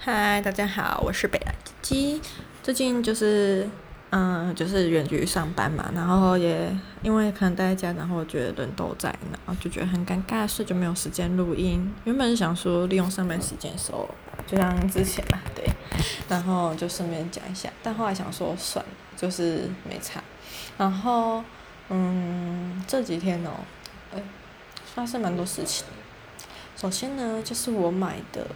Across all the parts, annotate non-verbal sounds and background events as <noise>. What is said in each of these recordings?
嗨，大家好，我是北兰鸡鸡。最近就是，嗯，就是远距离上班嘛，然后也因为可能待在家，然后觉得人都在，然后就觉得很尴尬，所以就没有时间录音。原本是想说利用上班时间的时候，就像之前嘛，对，然后就顺便讲一下。但后来想说算了，就是没差。然后，嗯，这几天哦，哎，发生蛮多事情。首先呢，就是我买的。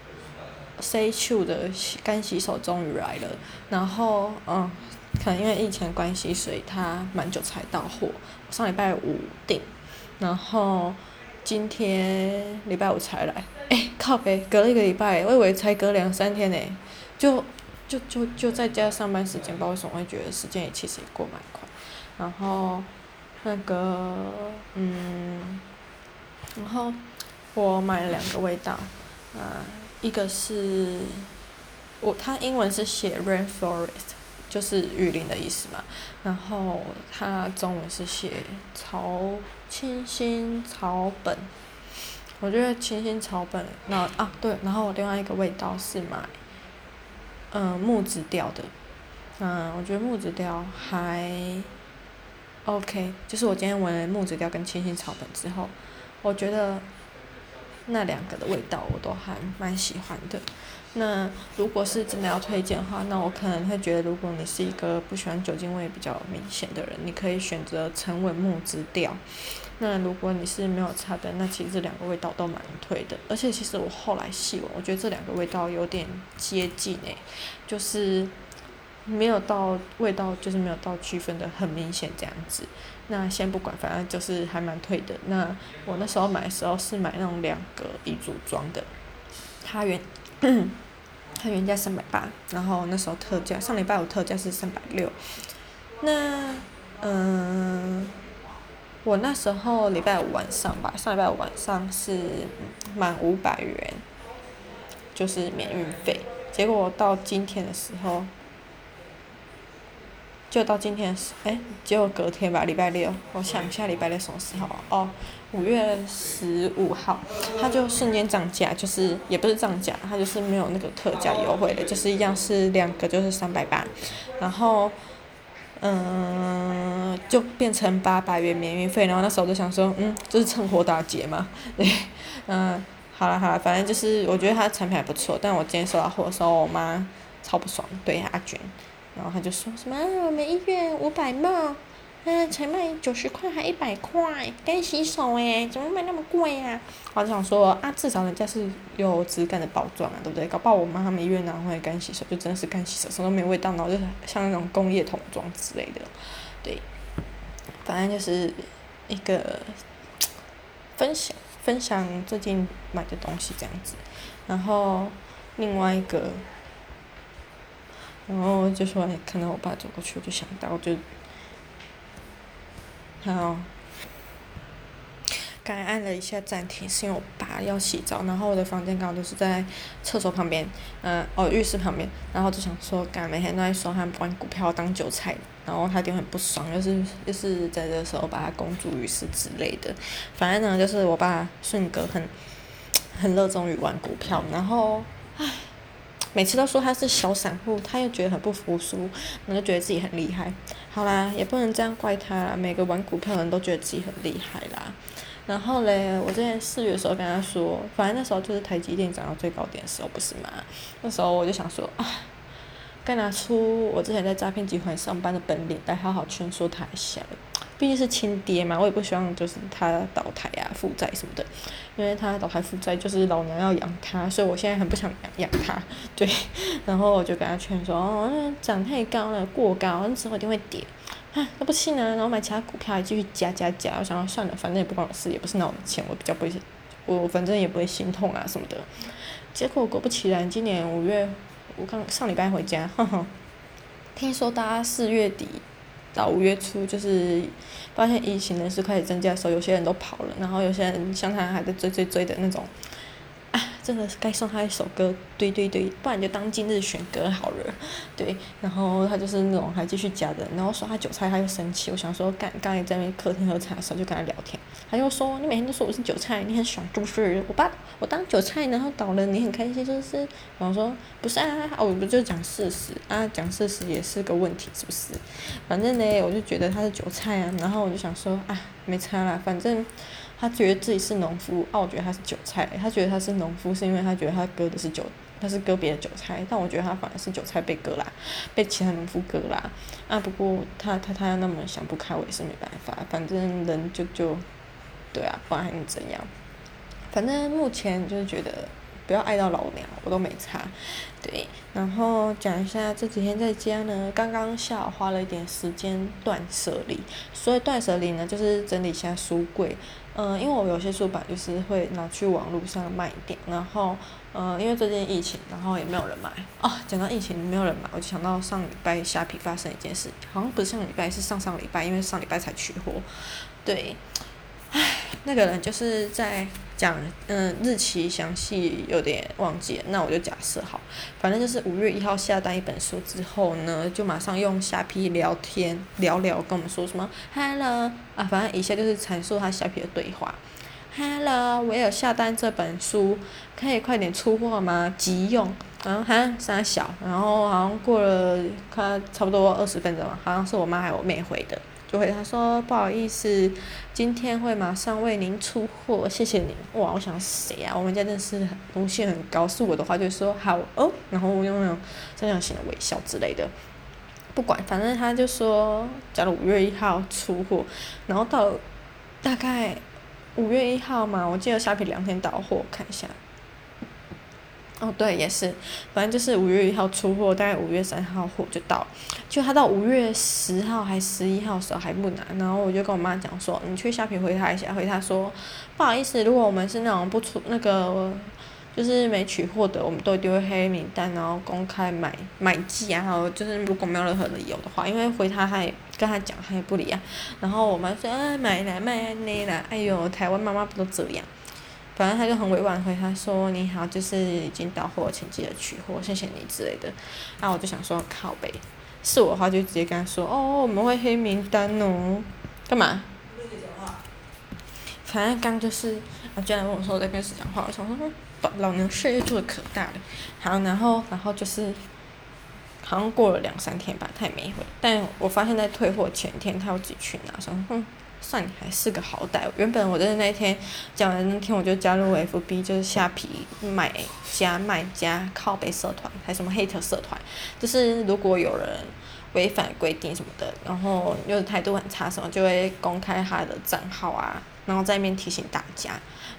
C2 的干洗手终于来了，然后嗯，可能因为疫情关系，所以它蛮久才到货。上礼拜五订，然后今天礼拜五才来。哎，靠北，隔了一个礼拜，我以为才隔两三天呢，就就就就在家上班时间，不知道为什么会觉得时间也其实也过蛮快。然后那个嗯，然后我买了两个味道，啊。一个是，我它英文是写 rainforest，就是雨林的意思嘛。然后它中文是写草清新草本，我觉得清新草本。那啊对，然后我另外一个味道是买，嗯木质调的，嗯我觉得木质调还，OK，就是我今天闻了木质调跟清新草本之后，我觉得。那两个的味道我都还蛮喜欢的。那如果是真的要推荐的话，那我可能会觉得，如果你是一个不喜欢酒精味比较明显的人，你可以选择沉稳木质调。那如果你是没有差的，那其实这两个味道都蛮推的。而且其实我后来细闻，我觉得这两个味道有点接近诶、就是。没有到味道，就是没有到区分的很明显这样子。那先不管，反正就是还蛮退的。那我那时候买的时候是买那种两个一组装的，它原 <coughs> 它原价三百八，然后那时候特价，上礼拜五特价是三百六。那嗯，我那时候礼拜五晚上吧，上礼拜五晚上是满五百元，就是免运费。结果到今天的时候。就到今天是，哎，结果隔天吧，礼拜六，我想一下礼拜六什么时候？哦，五月十五号，它就瞬间涨价，就是也不是涨价，它就是没有那个特价优惠的，就是一样是两个就是三百八，然后，嗯，就变成八百元免运费，然后那时候我就想说，嗯，就是趁火打劫嘛，<laughs> 对，嗯，好了好了，反正就是我觉得它的产品还不错，但我今天收到货的时候，我妈超不爽，对阿娟。然后他就说什么我们医院五百嘛，嗯，才卖九十块还一百块，干洗手诶，怎么卖那么贵啊？我就想说啊，至少人家是有质感的包装啊，对不对？搞不好我妈他们医院拿回来干洗手就真的是干洗手，什么都没味道，然后就像那种工业桶装之类的，对，反正就是一个分享分享最近买的东西这样子，然后另外一个。然后就说，看到我爸走过去，我就想到，就，然后，刚按了一下暂停，是因为我爸要洗澡，然后我的房间刚好就是在厕所旁边，嗯，哦，浴室旁边，然后就想说，刚每天都在说他玩股票当韭菜，然后他就很不爽，就是就是在这时候把他公诸于世之类的，反正呢，就是我爸性格很，很热衷于玩股票，然后，唉。每次都说他是小散户，他又觉得很不服输，然后就觉得自己很厉害。好啦，也不能这样怪他啦。每个玩股票的人都觉得自己很厉害啦。然后嘞，我之前四月的时候跟他说，反正那时候就是台积电涨到最高点的时候，不是吗？那时候我就想说啊，该拿出我之前在诈骗集团上班的本领来好好劝说他一下。毕竟是亲爹嘛，我也不希望就是他倒台啊、负债什么的，因为他倒台负债就是老娘要养他，所以我现在很不想养养他。对，<laughs> 然后我就跟他劝说，哦，涨太高了，过高，那之后一定会跌。啊，那不信呢，然后买其他股票还继续加加加。我想要算了，反正也不关我事，也不是拿我的钱，我比较不会，我反正也不会心痛啊什么的。结果果不其然，今年五月，我刚上礼拜回家，呵呵，听说大家四月底。到五月初，就是发现疫情人数开始增加的时候，有些人都跑了，然后有些人像他还在追追追的那种，啊，真的是该送他一首歌，对对对，不然就当今日选歌好了，对，然后他就是那种还继续加的，然后说他韭菜他又生气，我想说刚刚也在那客厅喝茶的时候就跟他聊天，他就说你每天都说我是韭菜，你很爽就是我把我当韭菜，然后倒了你很开心就是。我说不是啊，我不就讲事实啊，讲事实也是个问题是不是？反正呢，我就觉得他是韭菜啊，然后我就想说啊，没差啦，反正他觉得自己是农夫，啊，我觉得他是韭菜，他觉得他是农夫是因为他觉得他割的是韭。他是割别的韭菜，但我觉得他反而是韭菜被割啦，被其他农夫割啦。啊，不过他他他那么想不开，我也是没办法。反正人就就，对啊，不然还能怎样？反正目前就是觉得不要爱到老娘，我都没差。对，然后讲一下这几天在家呢，刚刚下午花了一点时间断舍离。所以断舍离呢，就是整理一下书柜。嗯，因为我有些书本就是会拿去网络上卖点，然后。嗯，因为最近疫情，然后也没有人买哦。讲到疫情没有人买，我就想到上礼拜虾皮发生一件事，好像不是上礼拜，是上上礼拜，因为上礼拜才取货。对，那个人就是在讲，嗯，日期详细有点忘记了，那我就假设好，反正就是五月一号下单一本书之后呢，就马上用虾皮聊天聊聊，跟我们说什么 “hello” 啊，反正以下就是阐述他虾皮的对话。Hello，我有下单这本书，可以快点出货吗？急用。然后哈三小，然后好像过了快差不多二十分钟，好像是我妈还有我妹回的，就回她说不好意思，今天会马上为您出货，谢谢您。哇，我想谁啊？我们家真的是荣幸很高，是我的话就说好哦，然后我用那种这样型的微笑之类的。不管，反正他就说，假如五月一号出货，然后到大概。五月一号嘛，我记得虾皮两天到货，看一下。哦，对，也是，反正就是五月一号出货，大概五月三号货就到。就他到五月十号还十一号的时候还不拿，然后我就跟我妈讲说，你去虾皮回他一下，回他说，不好意思，如果我们是那种不出那个。就是没取货的，我们都丢黑名单，然后公开买买寄啊，然后就是如果没有任何理由的话，因为回他还跟他讲他也不理啊。然后我妈说啊买来买那啦，哎呦台湾妈妈不都这样？反正他就很委婉回他说你好，就是已经到货，请记得取货，谢谢你之类的。然后我就想说靠北，是我的话就直接跟他说哦我们会黑名单哦，干嘛？反正刚就是他居然问我说我在跟谁讲话，我想说。老娘事业做的可大了，好，然后，然后就是，好像过了两三天吧，他也没回。但我发现，在退货前天，他要自己去拿，说，哼，算你还是个好歹。原本我在那一天讲完那天，我就加入 FB，就是虾皮买家卖家靠背社团，还什么黑特社团，就是如果有人违反规定什么的，然后又态度很差什么，就会公开他的账号啊。然后在那边提醒大家，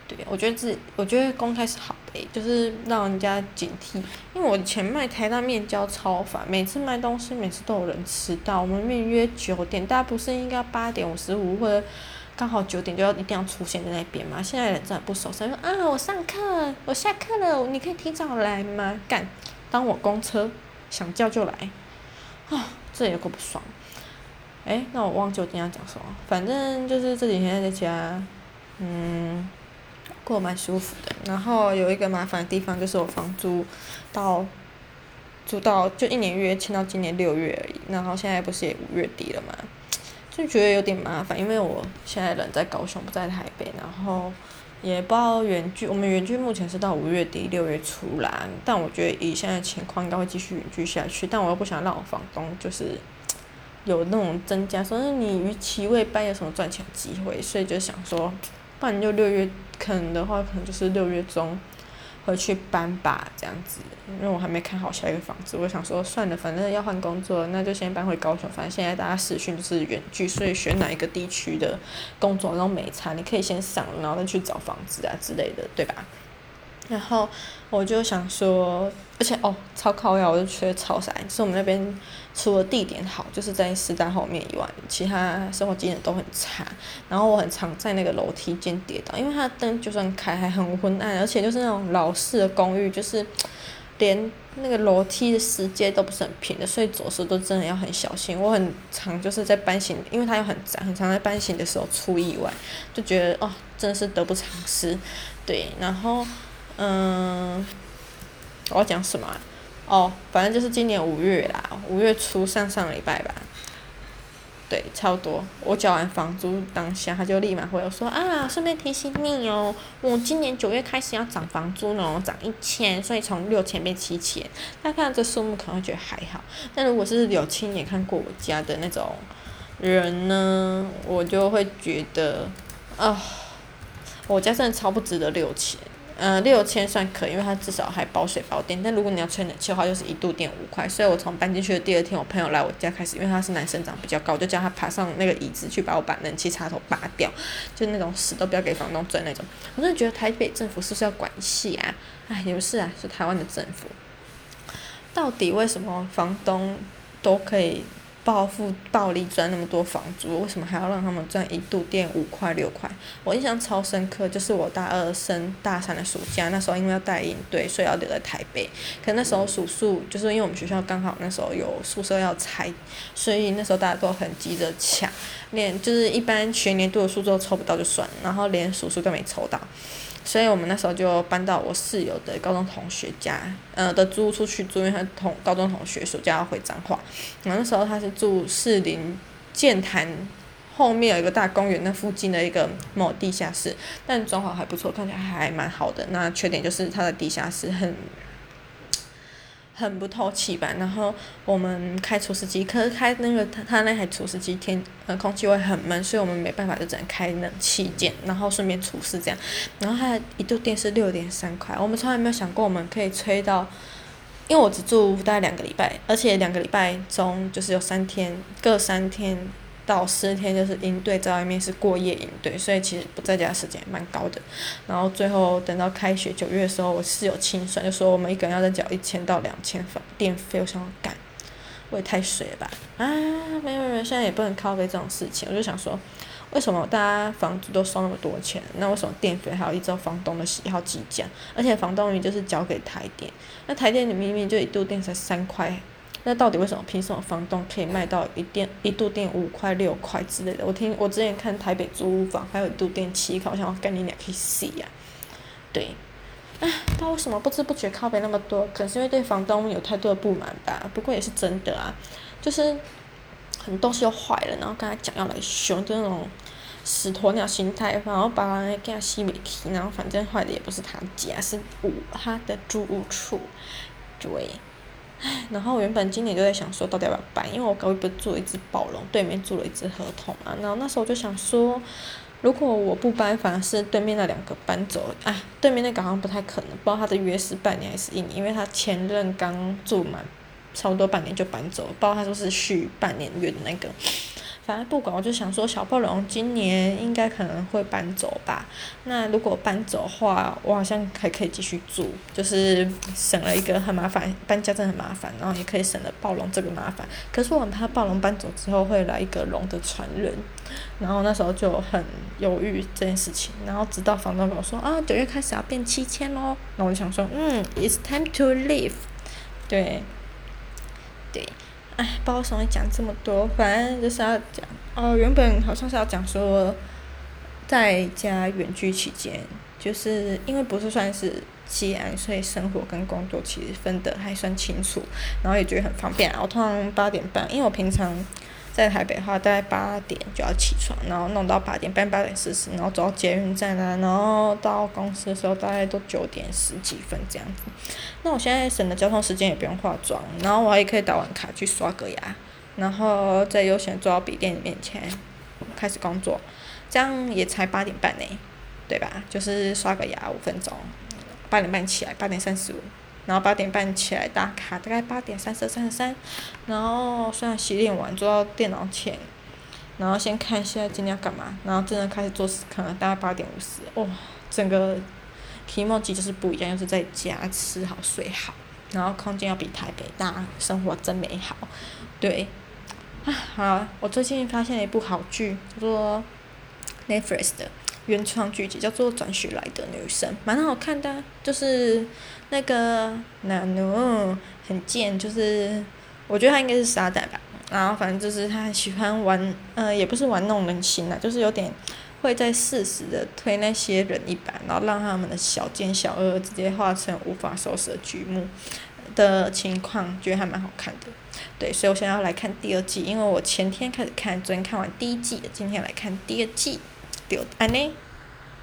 对，我觉得自己，我觉得公开是好的，就是让人家警惕。因为我以前卖台大面交超烦，每次卖东西，每次都有人迟到。我们面约九点，大家不是应该八点五十五或者刚好九点就要一定要出现在那边吗？现在人真的不守时，说啊，我上课，我下课了，你可以提早来吗？干，当我公车，想叫就来，啊，<sighs> 这也够不爽。哎，那我忘记我今天要讲什么，反正就是这几天在家，嗯，过蛮舒服的。然后有一个麻烦的地方就是我房租到，租到就一年约签到今年六月而已。然后现在不是也五月底了嘛，就觉得有点麻烦，因为我现在人在高雄，不在台北，然后也不知道远距，我们远距目前是到五月底六月初啦。但我觉得以现在情况应该会继续远距下去，但我又不想让我房东就是。有那种增加，说你逾期未搬有什么赚钱机会，所以就想说，不然就六月，可能的话可能就是六月中回去搬吧，这样子。因为我还没看好下一个房子，我想说算了，反正要换工作，那就先搬回高雄。反正现在大家视讯就是远距，所以选哪一个地区的工作都没差，你可以先上，然后再去找房子啊之类的，对吧？然后我就想说，而且哦，超靠呀，我就觉得超傻，就是我们那边除了地点好，就是在师大后面以外，其他生活机能都很差。然后我很常在那个楼梯间跌倒，因为它的灯就算开还很昏暗，而且就是那种老式的公寓，就是连那个楼梯的石阶都不是很平的，所以走时都真的要很小心。我很常就是在搬行，因为它又很窄，很常在搬行的时候出意外，就觉得哦，真的是得不偿失。对，然后。嗯，我要讲什么？哦，反正就是今年五月啦，五月初上上礼拜吧。对，差不多。我缴完房租当下，他就立马回我说啊，顺便提醒你哦，我今年九月开始要涨房租呢，涨一千，所以从六千变七千。大家看到这数目可能会觉得还好，但如果是有亲眼看过我家的那种人呢，我就会觉得啊，我家真的超不值得六千。嗯、呃，六千算可以，因为它至少还包水包电。但如果你要吹冷气的话，就是一度电五块。所以我从搬进去的第二天，我朋友来我家开始，因为他是男生长比较高，我就叫他爬上那个椅子去把我把冷气插头拔掉，就那种死都不要给房东赚那种。我真的觉得台北政府是不是要管系啊？哎，也不是啊，是台湾的政府。到底为什么房东都可以？暴富暴利赚那么多房租，为什么还要让他们赚一度电五块六块？我印象超深刻，就是我大二升大三的暑假，那时候因为要带营队，所以要留在台北。可那时候宿宿，就是因为我们学校刚好那时候有宿舍要拆，所以那时候大家都很急着抢，连就是一般全年度的宿舍都抽不到就算，然后连宿舍都没抽到。所以我们那时候就搬到我室友的高中同学家，呃的租出去住，因为他同高中同学暑假要回彰化，然后那时候他是住士林建潭后面有一个大公园那附近的一个某地下室，但装潢还不错，看起来还蛮好的。那缺点就是它的地下室很。很不透气吧，然后我们开除湿机，可是开那个他他那台除湿机天呃空气会很闷，所以我们没办法就只能开冷气键，然后顺便除湿这样。然后它一度电是六点三块，我们从来没有想过我们可以吹到，因为我只住大概两个礼拜，而且两个礼拜中就是有三天各三天。到十天就是营队在外面是过夜营队，所以其实不在家时间蛮高的。然后最后等到开学九月的时候，我室友清算就说我们一个人要再缴一千到两千房电费，我想干，我也太水了吧！啊，没有没有，现在也不能靠北这种事情。我就想说，为什么大家房租都收那么多钱？那为什么电费还要依照房东的喜好计价？而且房东也就是交给台电，那台电明明就一度电才三块。那到底为什么？凭什么房东可以卖到一电一度电五块六块之类的？我听我之前看台北租屋房，还有一度电七块，我想要跟你俩去洗呀。对，唉，他为什么不知不觉靠背那么多？可能是因为对房东有太多的不满吧。不过也是真的啊，就是很多东西都坏了，然后跟他讲要来修，就那种死鸵鸟心态，然后把人给他吸没气，然后反正坏的也不是他家，是我他的住屋处，对。<laughs> 然后我原本今年就在想说，到底要不要搬？因为我隔壁不是住了一只宝龙，对面住了一只合同嘛。然后那时候我就想说，如果我不搬，反而是对面那两个搬走。哎，对面那个好像不太可能，不知道他的约是半年还是一年，因为他前任刚住满差不多半年就搬走，不知道他说是续半年约的那个。反正不管，我就想说，小暴龙今年应该可能会搬走吧。那如果搬走的话，我好像还可以继续住，就是省了一个很麻烦，搬家真的很麻烦，然后也可以省了暴龙这个麻烦。可是我很怕暴龙搬走之后会来一个龙的传人，然后那时候就很犹豫这件事情。然后直到房东跟我说啊，九月开始要变七千喽，那我就想说，嗯，it's time to leave，对，对。唉，不知道为什么讲这么多，反正就是要讲哦。原本好像是要讲说，在家远距期间，就是因为不是算是西安，所以生活跟工作其实分得还算清楚，然后也觉得很方便啊。我通常八点半，因为我平常。在台北的话，大概八点就要起床，然后弄到八点半、八点四十，然后走到捷运站啊，然后到公司的时候大概都九点十几分这样子。那我现在省的交通时间也不用化妆，然后我也可以打完卡去刷个牙，然后再悠闲坐到笔电面前开始工作，这样也才八点半呢，对吧？就是刷个牙五分钟，八点半起来，八点三十五。然后八点半起来打卡，大概八点三十、三十三，然后虽然洗脸完坐到电脑前，然后先看一下今天要干嘛，然后真的开始做事，可能大概八点五十，哇，整个题目其实就是不一样，就是在家吃好睡好，然后空间要比台北大，生活真美好，对，啊，好，我最近发现了一部好剧，叫做 Netflix 的。原创剧集叫做《转学来的女生》，蛮好看的，就是那个男的很贱，就是我觉得他应该是傻蛋吧。然后反正就是他很喜欢玩，呃，也不是玩弄人心啦，就是有点会在适时的推那些人一把，然后让他们的小奸小恶直接化成无法收拾的局幕。的情况，觉得还蛮好看的。对，所以我现在要来看第二季，因为我前天开始看，昨天看完第一季，今天来看第二季。对，安呢？